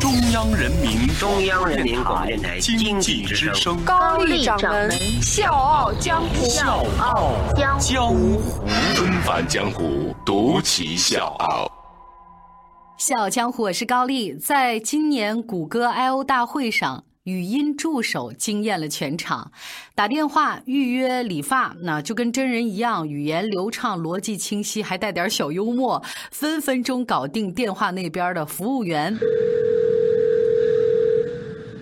中央人民中央人民广播电台经经济之济之声声，高丽掌门笑傲江湖。笑傲江江湖。纷返江湖，独骑笑傲。笑傲江湖，我是高丽。在今年谷歌 I/O 大会上，语音助手惊艳了全场。打电话预约理发，那就跟真人一样，语言流畅、逻辑清晰，还带点小幽默，分分钟搞定电话那边的服务员。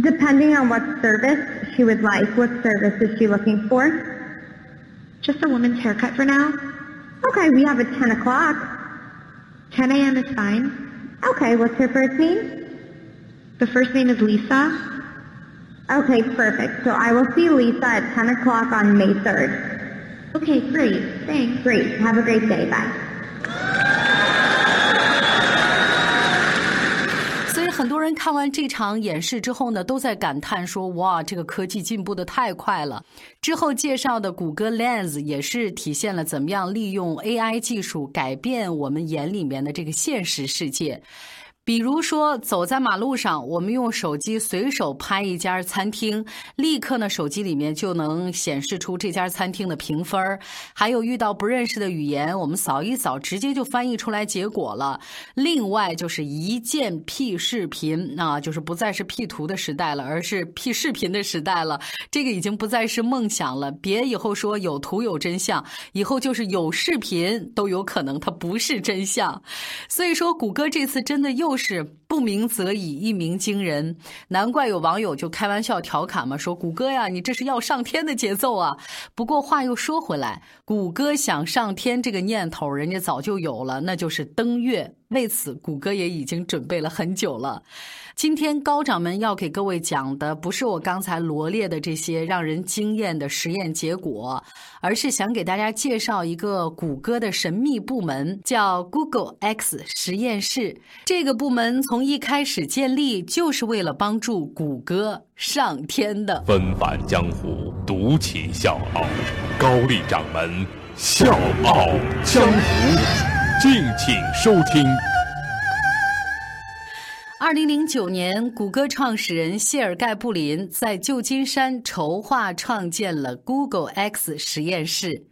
Depending on what service she would like. What service is she looking for? Just a woman's haircut for now. Okay, we have a 10 o'clock. 10 a.m. is fine. Okay, what's her first name? The first name is Lisa. Okay, perfect. So I will see Lisa at 10 o'clock on May 3rd. Okay, great. Thanks. Great. Have a great day. Bye. 看完这场演示之后呢，都在感叹说：“哇，这个科技进步的太快了。”之后介绍的谷歌 Lens 也是体现了怎么样利用 AI 技术改变我们眼里面的这个现实世界。比如说，走在马路上，我们用手机随手拍一家餐厅，立刻呢，手机里面就能显示出这家餐厅的评分还有遇到不认识的语言，我们扫一扫，直接就翻译出来结果了。另外就是一键 P 视频，啊、就是不再是 P 图的时代了，而是 P 视频的时代了。这个已经不再是梦想了。别以后说有图有真相，以后就是有视频都有可能它不是真相。所以说，谷歌这次真的又是不鸣则已，一鸣惊人。难怪有网友就开玩笑调侃嘛，说谷歌呀，你这是要上天的节奏啊。不过话又说回来，谷歌想上天这个念头，人家早就有了，那就是登月。为此，谷歌也已经准备了很久了。今天高掌门要给各位讲的，不是我刚才罗列的这些让人惊艳的实验结果，而是想给大家介绍一个谷歌的神秘部门，叫 Google X 实验室。这个部门从一开始建立就是为了帮助谷歌上天的。纷繁江湖，独起笑傲。高丽掌门笑傲江湖，敬请收听。二零零九年，谷歌创始人谢尔盖布林在旧金山筹划创建了 Google X 实验室。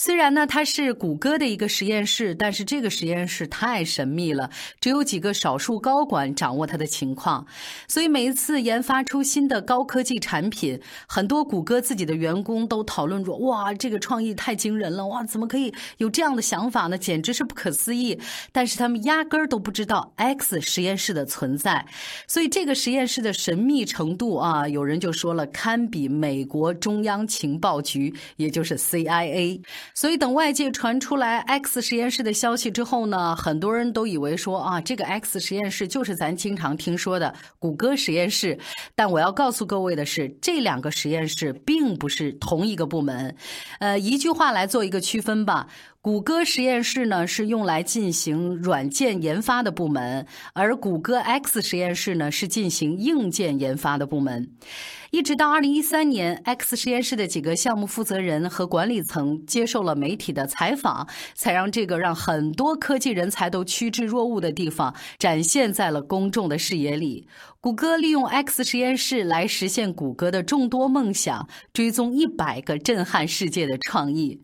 虽然呢，它是谷歌的一个实验室，但是这个实验室太神秘了，只有几个少数高管掌握它的情况。所以每一次研发出新的高科技产品，很多谷歌自己的员工都讨论说：“哇，这个创意太惊人了！哇，怎么可以有这样的想法呢？简直是不可思议！”但是他们压根儿都不知道 X 实验室的存在，所以这个实验室的神秘程度啊，有人就说了，堪比美国中央情报局，也就是 CIA。所以等外界传出来 X 实验室的消息之后呢，很多人都以为说啊，这个 X 实验室就是咱经常听说的谷歌实验室。但我要告诉各位的是，这两个实验室并不是同一个部门。呃，一句话来做一个区分吧。谷歌实验室呢是用来进行软件研发的部门，而谷歌 X 实验室呢是进行硬件研发的部门。一直到二零一三年，X 实验室的几个项目负责人和管理层接受了媒体的采访，才让这个让很多科技人才都趋之若鹜的地方展现在了公众的视野里。谷歌利用 X 实验室来实现谷歌的众多梦想，追踪一百个震撼世界的创意。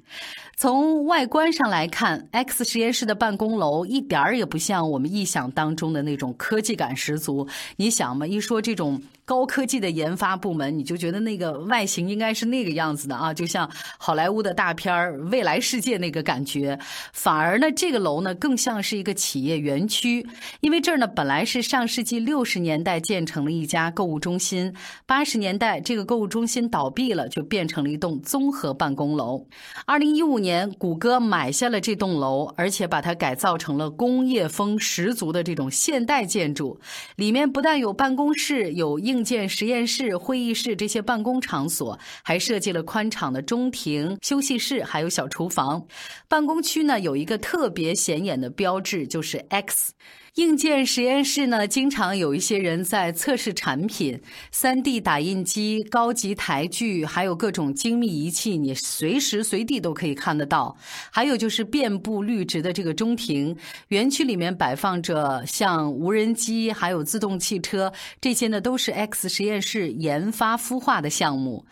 从外观上来看，X 实验室的办公楼一点儿也不像我们臆想当中的那种科技感十足。你想嘛，一说这种。高科技的研发部门，你就觉得那个外形应该是那个样子的啊，就像好莱坞的大片儿《未来世界》那个感觉。反而呢，这个楼呢更像是一个企业园区，因为这儿呢本来是上世纪六十年代建成了一家购物中心，八十年代这个购物中心倒闭了，就变成了一栋综合办公楼。二零一五年，谷歌买下了这栋楼，而且把它改造成了工业风十足的这种现代建筑，里面不但有办公室，有硬。件实验室、会议室这些办公场所，还设计了宽敞的中庭、休息室，还有小厨房。办公区呢，有一个特别显眼的标志，就是 X。硬件实验室呢，经常有一些人在测试产品，3D 打印机、高级台具，还有各种精密仪器，你随时随地都可以看得到。还有就是遍布绿植的这个中庭，园区里面摆放着像无人机，还有自动汽车，这些呢都是 X 实验室研发孵化的项目。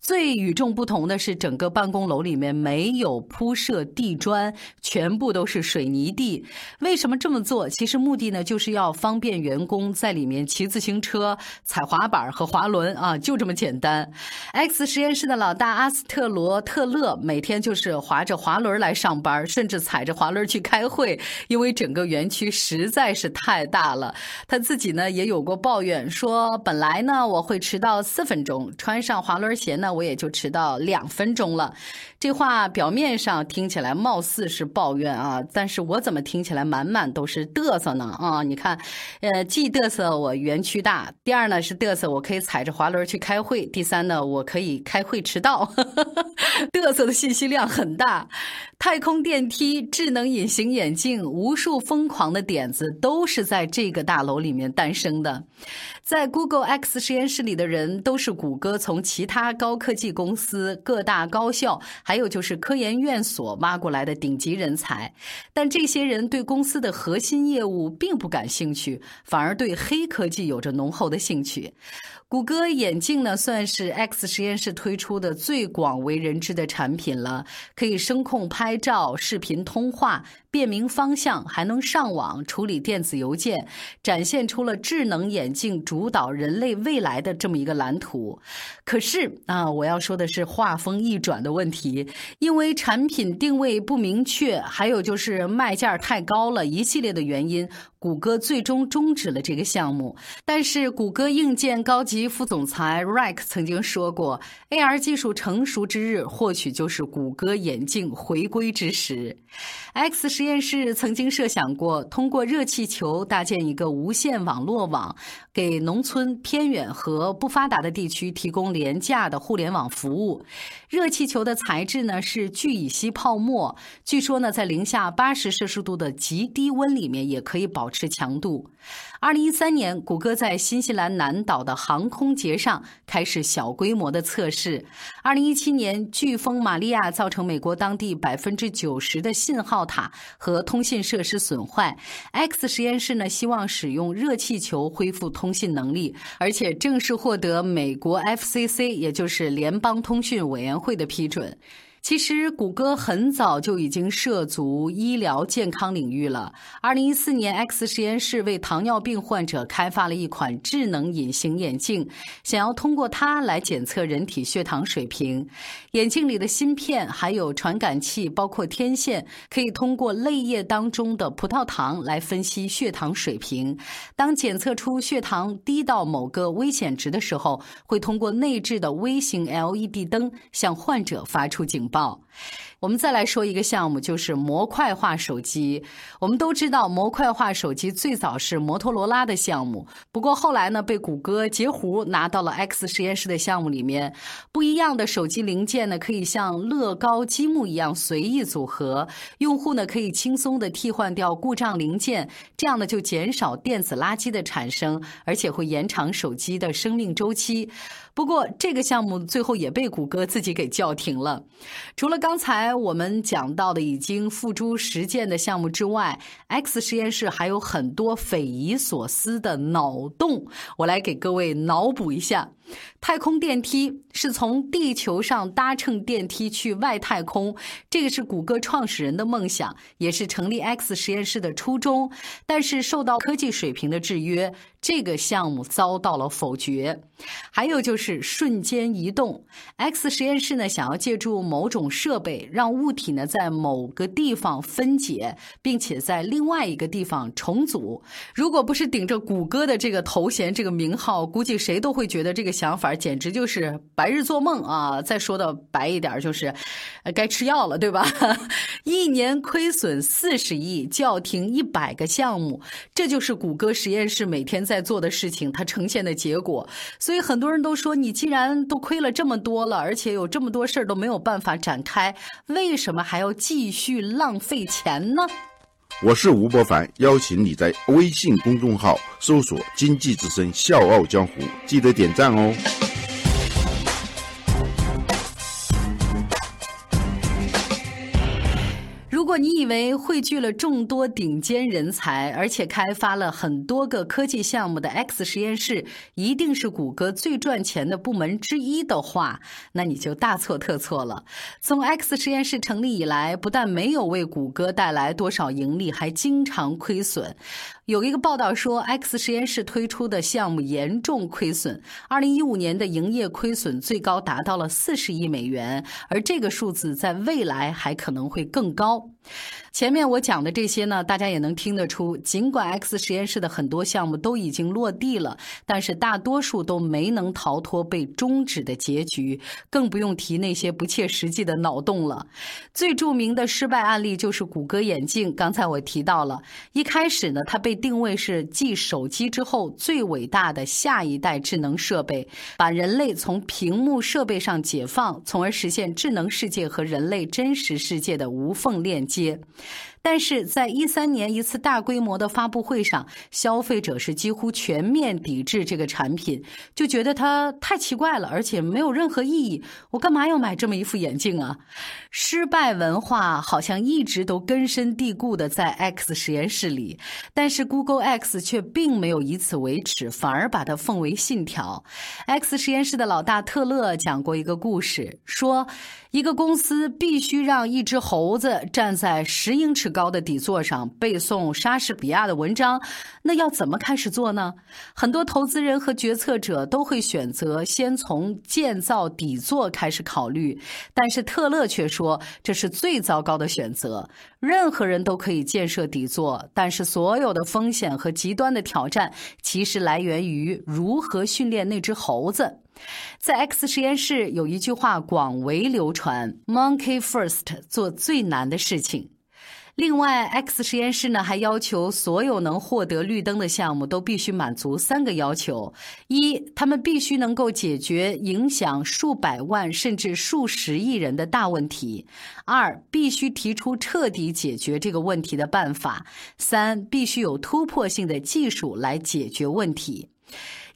最与众不同的是，整个办公楼里面没有铺设地砖，全部都是水泥地。为什么这么做？其实目的呢，就是要方便员工在里面骑自行车、踩滑板和滑轮啊，就这么简单。X 实验室的老大阿斯特罗特勒每天就是滑着滑轮来上班，甚至踩着滑轮去开会，因为整个园区实在是太大了。他自己呢也有过抱怨，说本来呢我会迟到四分钟，穿上滑轮鞋呢。我也就迟到两分钟了，这话表面上听起来貌似是抱怨啊，但是我怎么听起来满满都是嘚瑟呢？啊，你看，呃，既嘚瑟我园区大，第二呢是嘚瑟我可以踩着滑轮去开会，第三呢我可以开会迟到，嘚瑟的信息量很大。太空电梯、智能隐形眼镜，无数疯狂的点子都是在这个大楼里面诞生的。在 Google X 实验室里的人都是谷歌从其他高科技公司、各大高校，还有就是科研院所挖过来的顶级人才。但这些人对公司的核心业务并不感兴趣，反而对黑科技有着浓厚的兴趣。谷歌眼镜呢，算是 X 实验室推出的最广为人知的产品了，可以声控拍拍照、视频通话。辨明方向，还能上网处理电子邮件，展现出了智能眼镜主导人类未来的这么一个蓝图。可是啊，我要说的是画风一转的问题，因为产品定位不明确，还有就是卖价太高了，一系列的原因，谷歌最终终止了这个项目。但是，谷歌硬件高级副总裁 Rick 曾经说过，AR 技术成熟之日，或许就是谷歌眼镜回归之时。X。实验室曾经设想过通过热气球搭建一个无线网络网，给农村、偏远和不发达的地区提供廉价的互联网服务。热气球的材质呢是聚乙烯泡沫，据说呢在零下八十摄氏度的极低温里面也可以保保持强度。二零一三年，谷歌在新西兰南岛的航空节上开始小规模的测试。二零一七年，飓风玛利亚造成美国当地百分之九十的信号塔和通信设施损坏。X 实验室呢，希望使用热气球恢复通信能力，而且正式获得美国 FCC，也就是联邦通讯委员会的批准。其实，谷歌很早就已经涉足医疗健康领域了。二零一四年，X 实验室为糖尿病患者开发了一款智能隐形眼镜，想要通过它来检测人体血糖水平。眼镜里的芯片还有传感器，包括天线，可以通过泪液当中的葡萄糖来分析血糖水平。当检测出血糖低到某个危险值的时候，会通过内置的微型 LED 灯向患者发出警。报。我们再来说一个项目，就是模块化手机。我们都知道，模块化手机最早是摩托罗拉的项目，不过后来呢，被谷歌截胡拿到了 X 实验室的项目里面。不一样的手机零件呢，可以像乐高积木一样随意组合，用户呢可以轻松的替换掉故障零件，这样呢就减少电子垃圾的产生，而且会延长手机的生命周期。不过这个项目最后也被谷歌自己给叫停了。除了刚才我们讲到的已经付诸实践的项目之外，X 实验室还有很多匪夷所思的脑洞，我来给各位脑补一下。太空电梯是从地球上搭乘电梯去外太空，这个是谷歌创始人的梦想，也是成立 X 实验室的初衷。但是受到科技水平的制约，这个项目遭到了否决。还有就是瞬间移动，X 实验室呢想要借助某种设备，让物体呢在某个地方分解，并且在另外一个地方重组。如果不是顶着谷歌的这个头衔、这个名号，估计谁都会觉得这个想法简直就是白日做梦啊！再说的白一点，就是，该吃药了，对吧？一年亏损四十亿，叫停一百个项目，这就是谷歌实验室每天在做的事情，它呈现的结果。所以很多人都说，你既然都亏了这么多了，而且有这么多事儿都没有办法展开，为什么还要继续浪费钱呢？我是吴伯凡，邀请你在微信公众号搜索“经济之声笑傲江湖”，记得点赞哦。你以为汇聚了众多顶尖人才，而且开发了很多个科技项目的 X 实验室一定是谷歌最赚钱的部门之一的话，那你就大错特错了。从 X 实验室成立以来，不但没有为谷歌带来多少盈利，还经常亏损。有一个报道说，X 实验室推出的项目严重亏损，二零一五年的营业亏损最高达到了四十亿美元，而这个数字在未来还可能会更高。前面我讲的这些呢，大家也能听得出，尽管 X 实验室的很多项目都已经落地了，但是大多数都没能逃脱被终止的结局，更不用提那些不切实际的脑洞了。最著名的失败案例就是谷歌眼镜，刚才我提到了，一开始呢，它被定位是继手机之后最伟大的下一代智能设备，把人类从屏幕设备上解放，从而实现智能世界和人类真实世界的无缝链接。但是在一三年一次大规模的发布会上，消费者是几乎全面抵制这个产品，就觉得它太奇怪了，而且没有任何意义。我干嘛要买这么一副眼镜啊？失败文化好像一直都根深蒂固的在 X 实验室里，但是 Google X 却并没有以此为耻，反而把它奉为信条。X 实验室的老大特勒讲过一个故事，说一个公司必须让一只猴子站在十英尺。高的底座上背诵莎士比亚的文章，那要怎么开始做呢？很多投资人和决策者都会选择先从建造底座开始考虑，但是特勒却说这是最糟糕的选择。任何人都可以建设底座，但是所有的风险和极端的挑战其实来源于如何训练那只猴子。在 X 实验室有一句话广为流传：“Monkey first，做最难的事情。”另外，X 实验室呢还要求所有能获得绿灯的项目都必须满足三个要求：一，他们必须能够解决影响数百万甚至数十亿人的大问题；二，必须提出彻底解决这个问题的办法；三，必须有突破性的技术来解决问题。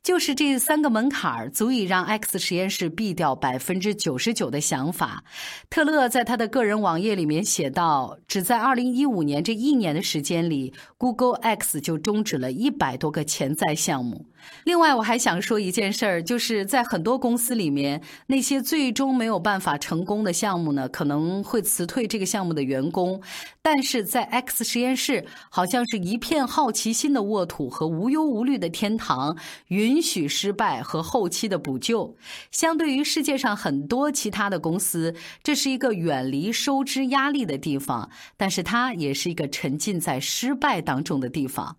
就是这三个门槛儿，足以让 X 实验室毙掉百分之九十九的想法。特勒在他的个人网页里面写道：“只在二零一五年这一年的时间里，Google X 就终止了一百多个潜在项目。”另外，我还想说一件事儿，就是在很多公司里面，那些最终没有办法成功的项目呢，可能会辞退这个项目的员工；但是在 X 实验室，好像是一片好奇心的沃土和无忧无虑的天堂，允允许失败和后期的补救。相对于世界上很多其他的公司，这是一个远离收支压力的地方，但是它也是一个沉浸在失败当中的地方。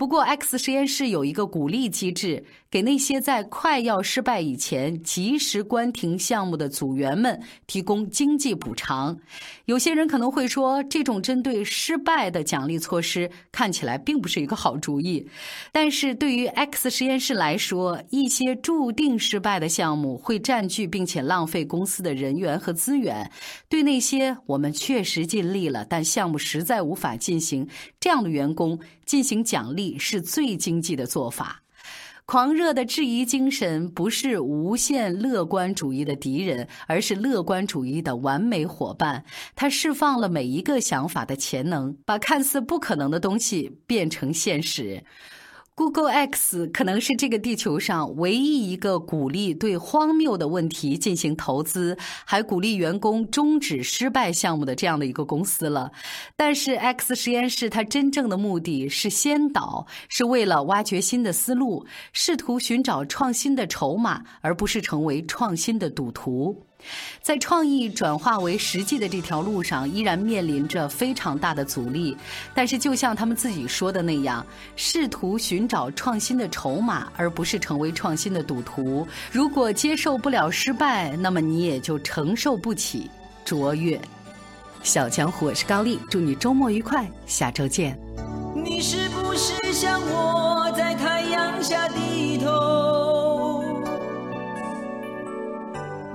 不过，X 实验室有一个鼓励机制。给那些在快要失败以前及时关停项目的组员们提供经济补偿。有些人可能会说，这种针对失败的奖励措施看起来并不是一个好主意。但是对于 X 实验室来说，一些注定失败的项目会占据并且浪费公司的人员和资源。对那些我们确实尽力了，但项目实在无法进行这样的员工进行奖励，是最经济的做法。狂热的质疑精神不是无限乐观主义的敌人，而是乐观主义的完美伙伴。它释放了每一个想法的潜能，把看似不可能的东西变成现实。Google X 可能是这个地球上唯一一个鼓励对荒谬的问题进行投资，还鼓励员工终止失败项目的这样的一个公司了。但是 X 实验室它真正的目的是先导，是为了挖掘新的思路，试图寻找创新的筹码，而不是成为创新的赌徒。在创意转化为实际的这条路上，依然面临着非常大的阻力。但是，就像他们自己说的那样，试图寻找创新的筹码，而不是成为创新的赌徒。如果接受不了失败，那么你也就承受不起卓越。小江湖，我是高丽，祝你周末愉快，下周见。你是不是像我在太阳下低头？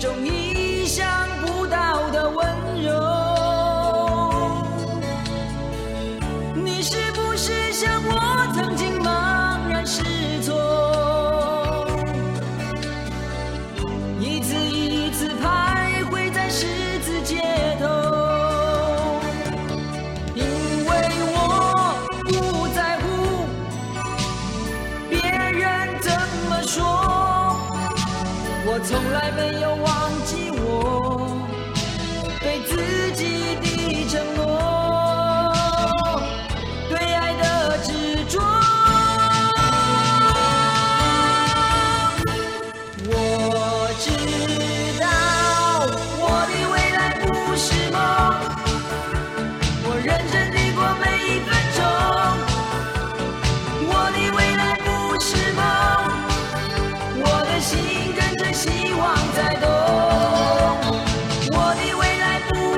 种意从来没有忘记我对自己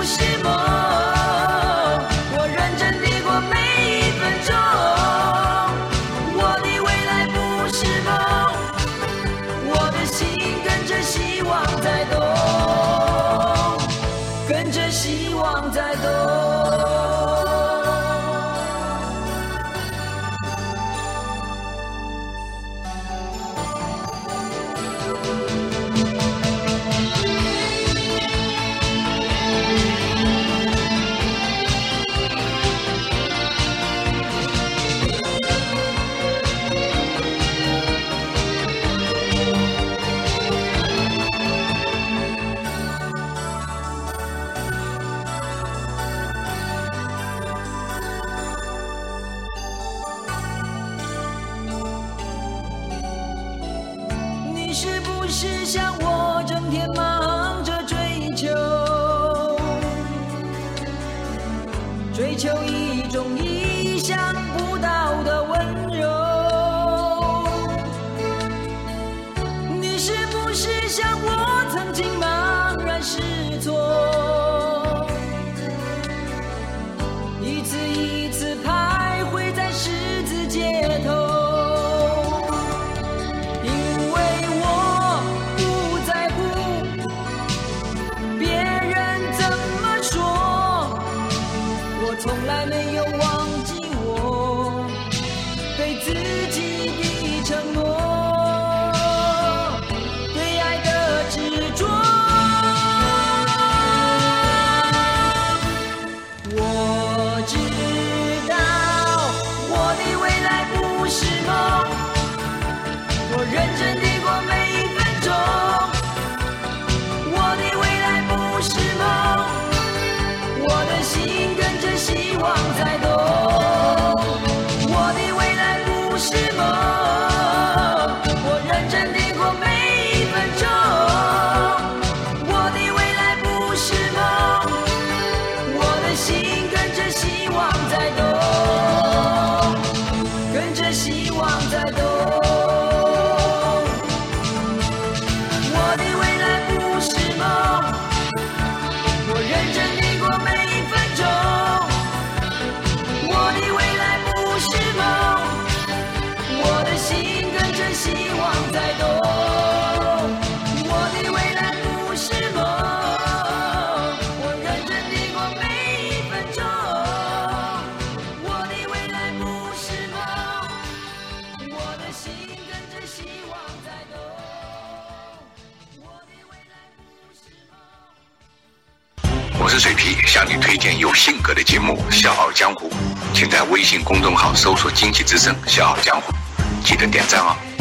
是梦，我认真地推荐有性格的节目《笑傲江湖》，请在微信公众号搜索“经济之声笑傲江湖”，记得点赞哦。